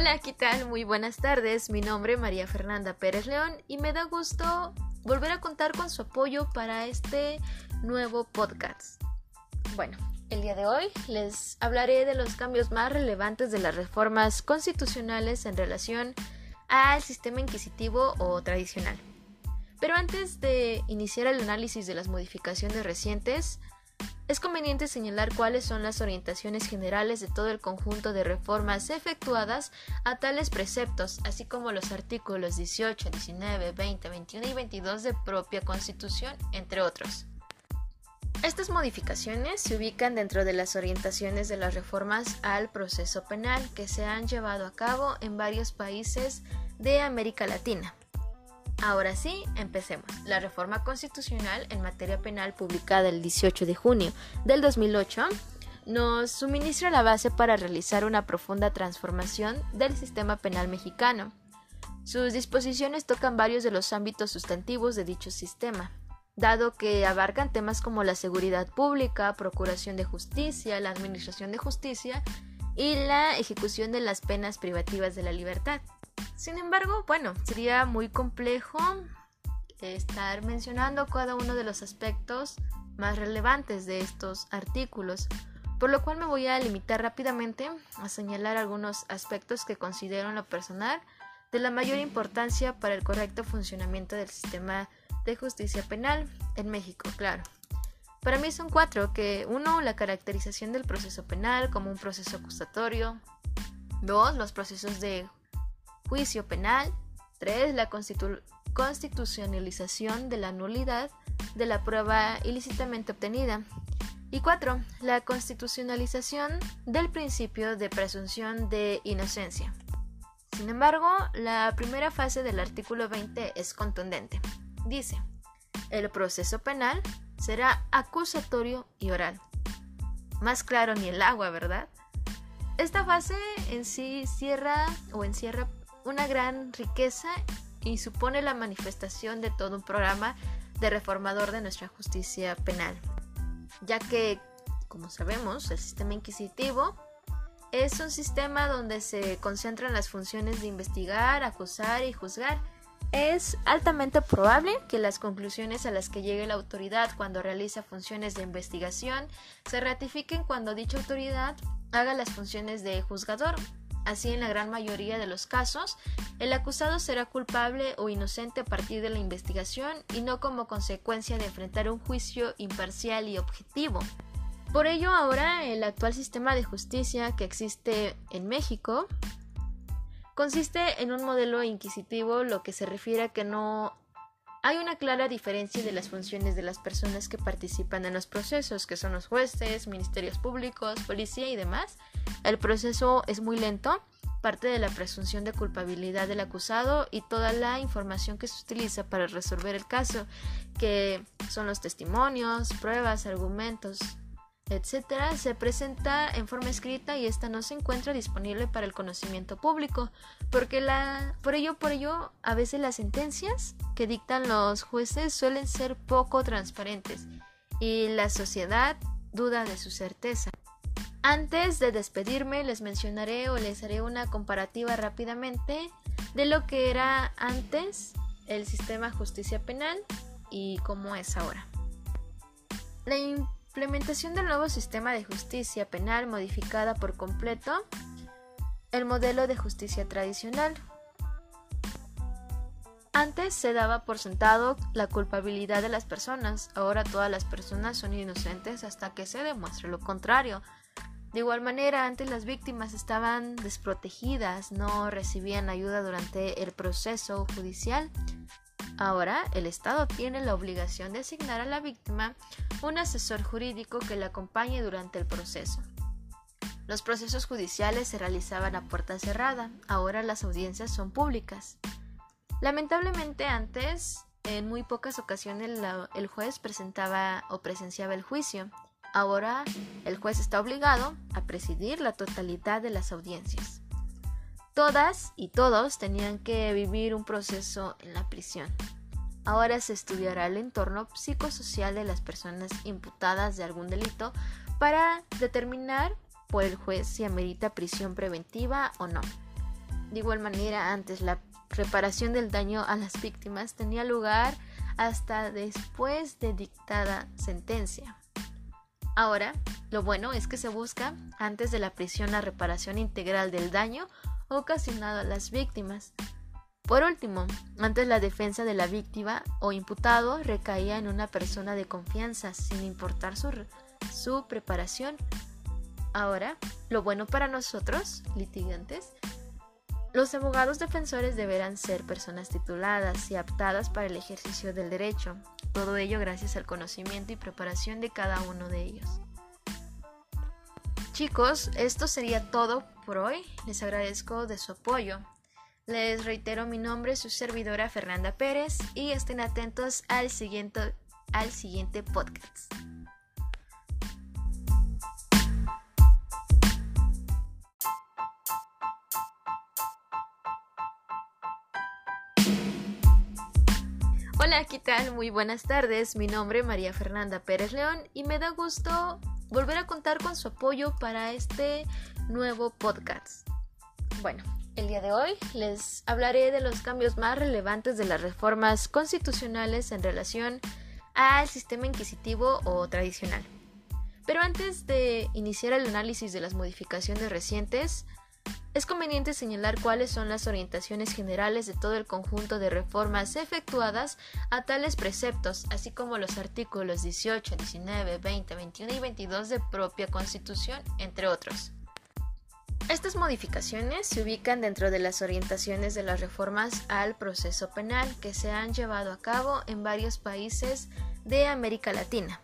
Hola, ¿qué tal? Muy buenas tardes. Mi nombre es María Fernanda Pérez León y me da gusto volver a contar con su apoyo para este nuevo podcast. Bueno, el día de hoy les hablaré de los cambios más relevantes de las reformas constitucionales en relación al sistema inquisitivo o tradicional. Pero antes de iniciar el análisis de las modificaciones recientes, es conveniente señalar cuáles son las orientaciones generales de todo el conjunto de reformas efectuadas a tales preceptos, así como los artículos 18, 19, 20, 21 y 22 de propia Constitución, entre otros. Estas modificaciones se ubican dentro de las orientaciones de las reformas al proceso penal que se han llevado a cabo en varios países de América Latina. Ahora sí, empecemos. La reforma constitucional en materia penal publicada el 18 de junio del 2008 nos suministra la base para realizar una profunda transformación del sistema penal mexicano. Sus disposiciones tocan varios de los ámbitos sustantivos de dicho sistema, dado que abarcan temas como la seguridad pública, procuración de justicia, la administración de justicia y la ejecución de las penas privativas de la libertad. Sin embargo, bueno, sería muy complejo estar mencionando cada uno de los aspectos más relevantes de estos artículos, por lo cual me voy a limitar rápidamente a señalar algunos aspectos que considero en lo personal de la mayor importancia para el correcto funcionamiento del sistema de justicia penal en México, claro. Para mí son cuatro, que uno, la caracterización del proceso penal como un proceso acusatorio, dos, los procesos de juicio penal, tres, la constitucionalización de la nulidad de la prueba ilícitamente obtenida, y cuatro, la constitucionalización del principio de presunción de inocencia. Sin embargo, la primera fase del artículo 20 es contundente. Dice, el proceso penal será acusatorio y oral. Más claro ni el agua, ¿verdad? Esta fase en sí cierra o encierra una gran riqueza y supone la manifestación de todo un programa de reformador de nuestra justicia penal, ya que, como sabemos, el sistema inquisitivo es un sistema donde se concentran las funciones de investigar, acusar y juzgar, es altamente probable que las conclusiones a las que llegue la autoridad cuando realiza funciones de investigación se ratifiquen cuando dicha autoridad haga las funciones de juzgador. Así, en la gran mayoría de los casos, el acusado será culpable o inocente a partir de la investigación y no como consecuencia de enfrentar un juicio imparcial y objetivo. Por ello, ahora el actual sistema de justicia que existe en México Consiste en un modelo inquisitivo, lo que se refiere a que no hay una clara diferencia de las funciones de las personas que participan en los procesos, que son los jueces, ministerios públicos, policía y demás. El proceso es muy lento, parte de la presunción de culpabilidad del acusado y toda la información que se utiliza para resolver el caso, que son los testimonios, pruebas, argumentos, etcétera, se presenta en forma escrita y esta no se encuentra disponible para el conocimiento público, porque la por ello por ello a veces las sentencias que dictan los jueces suelen ser poco transparentes y la sociedad duda de su certeza. Antes de despedirme les mencionaré o les haré una comparativa rápidamente de lo que era antes el sistema justicia penal y cómo es ahora. La implementación del nuevo sistema de justicia penal modificada por completo el modelo de justicia tradicional. Antes se daba por sentado la culpabilidad de las personas, ahora todas las personas son inocentes hasta que se demuestre lo contrario. De igual manera, antes las víctimas estaban desprotegidas, no recibían ayuda durante el proceso judicial Ahora, el Estado tiene la obligación de asignar a la víctima un asesor jurídico que la acompañe durante el proceso. Los procesos judiciales se realizaban a puerta cerrada, ahora las audiencias son públicas. Lamentablemente antes, en muy pocas ocasiones el juez presentaba o presenciaba el juicio. Ahora el juez está obligado a presidir la totalidad de las audiencias. Todas y todos tenían que vivir un proceso en la prisión. Ahora se estudiará el entorno psicosocial de las personas imputadas de algún delito para determinar por el juez si amerita prisión preventiva o no. De igual manera, antes la reparación del daño a las víctimas tenía lugar hasta después de dictada sentencia. Ahora, lo bueno es que se busca antes de la prisión la reparación integral del daño ocasionado a las víctimas. Por último, antes la defensa de la víctima o imputado recaía en una persona de confianza, sin importar su, su preparación. Ahora, lo bueno para nosotros, litigantes, los abogados defensores deberán ser personas tituladas y aptadas para el ejercicio del derecho, todo ello gracias al conocimiento y preparación de cada uno de ellos. Chicos, esto sería todo por hoy. Les agradezco de su apoyo. Les reitero mi nombre, su servidora Fernanda Pérez, y estén atentos al siguiente, al siguiente podcast. Hola, ¿qué tal? Muy buenas tardes. Mi nombre es María Fernanda Pérez León y me da gusto volver a contar con su apoyo para este nuevo podcast. Bueno, el día de hoy les hablaré de los cambios más relevantes de las reformas constitucionales en relación al sistema inquisitivo o tradicional. Pero antes de iniciar el análisis de las modificaciones recientes, es conveniente señalar cuáles son las orientaciones generales de todo el conjunto de reformas efectuadas a tales preceptos, así como los artículos 18, 19, 20, 21 y 22 de propia Constitución, entre otros. Estas modificaciones se ubican dentro de las orientaciones de las reformas al proceso penal que se han llevado a cabo en varios países de América Latina.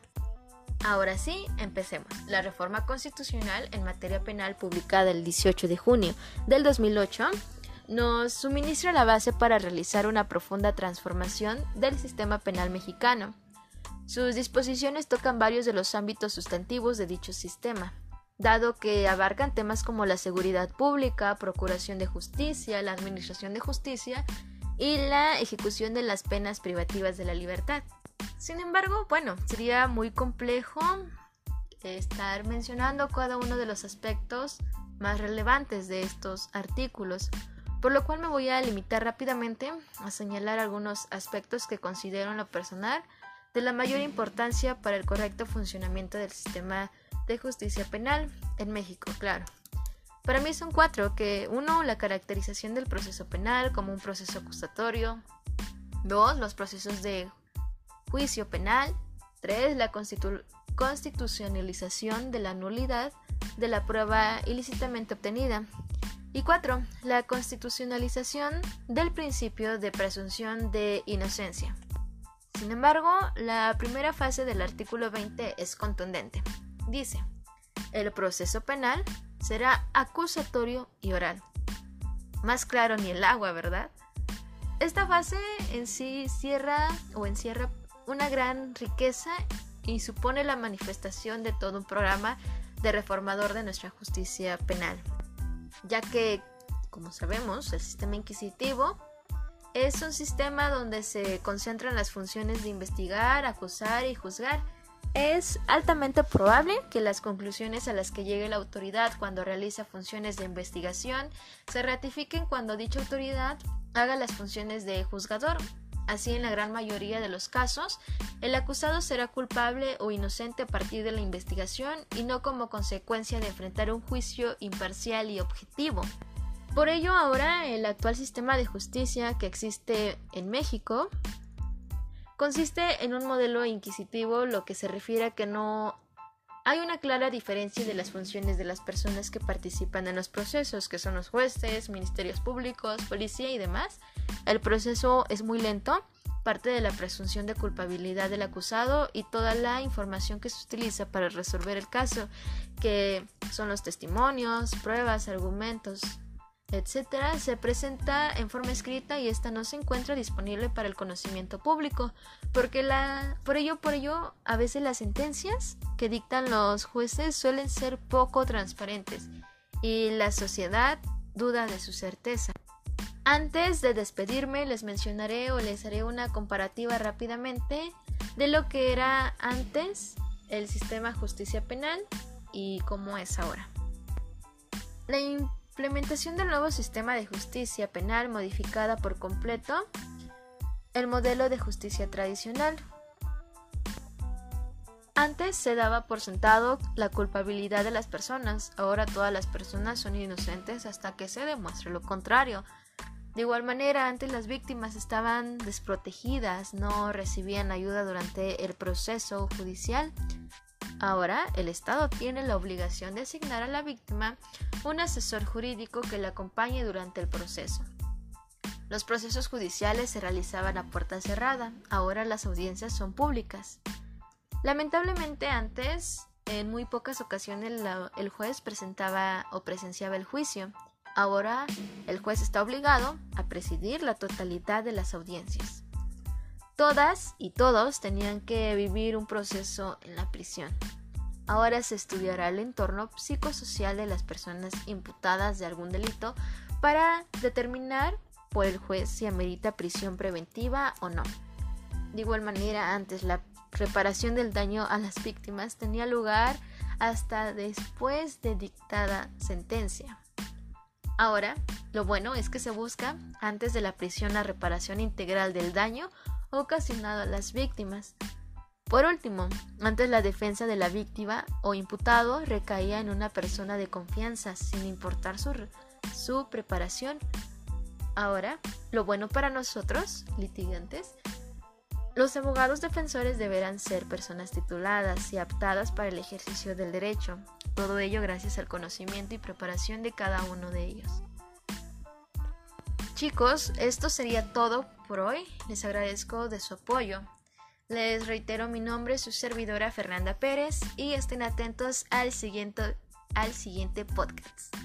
Ahora sí, empecemos. La reforma constitucional en materia penal publicada el 18 de junio del 2008 nos suministra la base para realizar una profunda transformación del sistema penal mexicano. Sus disposiciones tocan varios de los ámbitos sustantivos de dicho sistema, dado que abarcan temas como la seguridad pública, procuración de justicia, la administración de justicia y la ejecución de las penas privativas de la libertad. Sin embargo, bueno, sería muy complejo estar mencionando cada uno de los aspectos más relevantes de estos artículos, por lo cual me voy a limitar rápidamente a señalar algunos aspectos que considero en lo personal de la mayor importancia para el correcto funcionamiento del sistema de justicia penal en México, claro. Para mí son cuatro, que uno, la caracterización del proceso penal como un proceso acusatorio, dos, los procesos de juicio penal. 3. La constitucionalización de la nulidad de la prueba ilícitamente obtenida. Y 4. La constitucionalización del principio de presunción de inocencia. Sin embargo, la primera fase del artículo 20 es contundente. Dice, el proceso penal será acusatorio y oral. Más claro ni el agua, ¿verdad? Esta fase en sí cierra o encierra una gran riqueza y supone la manifestación de todo un programa de reformador de nuestra justicia penal, ya que, como sabemos, el sistema inquisitivo es un sistema donde se concentran las funciones de investigar, acusar y juzgar. Es altamente probable que las conclusiones a las que llegue la autoridad cuando realiza funciones de investigación se ratifiquen cuando dicha autoridad haga las funciones de juzgador Así, en la gran mayoría de los casos, el acusado será culpable o inocente a partir de la investigación y no como consecuencia de enfrentar un juicio imparcial y objetivo. Por ello, ahora el actual sistema de justicia que existe en México consiste en un modelo inquisitivo, lo que se refiere a que no hay una clara diferencia de las funciones de las personas que participan en los procesos, que son los jueces, ministerios públicos, policía y demás. El proceso es muy lento, parte de la presunción de culpabilidad del acusado y toda la información que se utiliza para resolver el caso, que son los testimonios, pruebas, argumentos, etcétera, se presenta en forma escrita y esta no se encuentra disponible para el conocimiento público, porque la por ello por ello a veces las sentencias que dictan los jueces suelen ser poco transparentes y la sociedad duda de su certeza. Antes de despedirme les mencionaré o les haré una comparativa rápidamente de lo que era antes el sistema justicia penal y cómo es ahora. La implementación del nuevo sistema de justicia penal modificada por completo el modelo de justicia tradicional. Antes se daba por sentado la culpabilidad de las personas, ahora todas las personas son inocentes hasta que se demuestre lo contrario. De igual manera, antes las víctimas estaban desprotegidas, no recibían ayuda durante el proceso judicial. Ahora el Estado tiene la obligación de asignar a la víctima un asesor jurídico que la acompañe durante el proceso. Los procesos judiciales se realizaban a puerta cerrada, ahora las audiencias son públicas. Lamentablemente antes, en muy pocas ocasiones el juez presentaba o presenciaba el juicio. Ahora el juez está obligado a presidir la totalidad de las audiencias. Todas y todos tenían que vivir un proceso en la prisión. Ahora se estudiará el entorno psicosocial de las personas imputadas de algún delito para determinar por el juez si amerita prisión preventiva o no. De igual manera, antes la reparación del daño a las víctimas tenía lugar hasta después de dictada sentencia. Ahora, lo bueno es que se busca antes de la prisión la reparación integral del daño ocasionado a las víctimas. Por último, antes la defensa de la víctima o imputado recaía en una persona de confianza sin importar su, su preparación. Ahora, lo bueno para nosotros, litigantes, los abogados defensores deberán ser personas tituladas y aptadas para el ejercicio del derecho, todo ello gracias al conocimiento y preparación de cada uno de ellos. Chicos, esto sería todo por hoy. Les agradezco de su apoyo. Les reitero mi nombre, su servidora Fernanda Pérez, y estén atentos al siguiente, al siguiente podcast.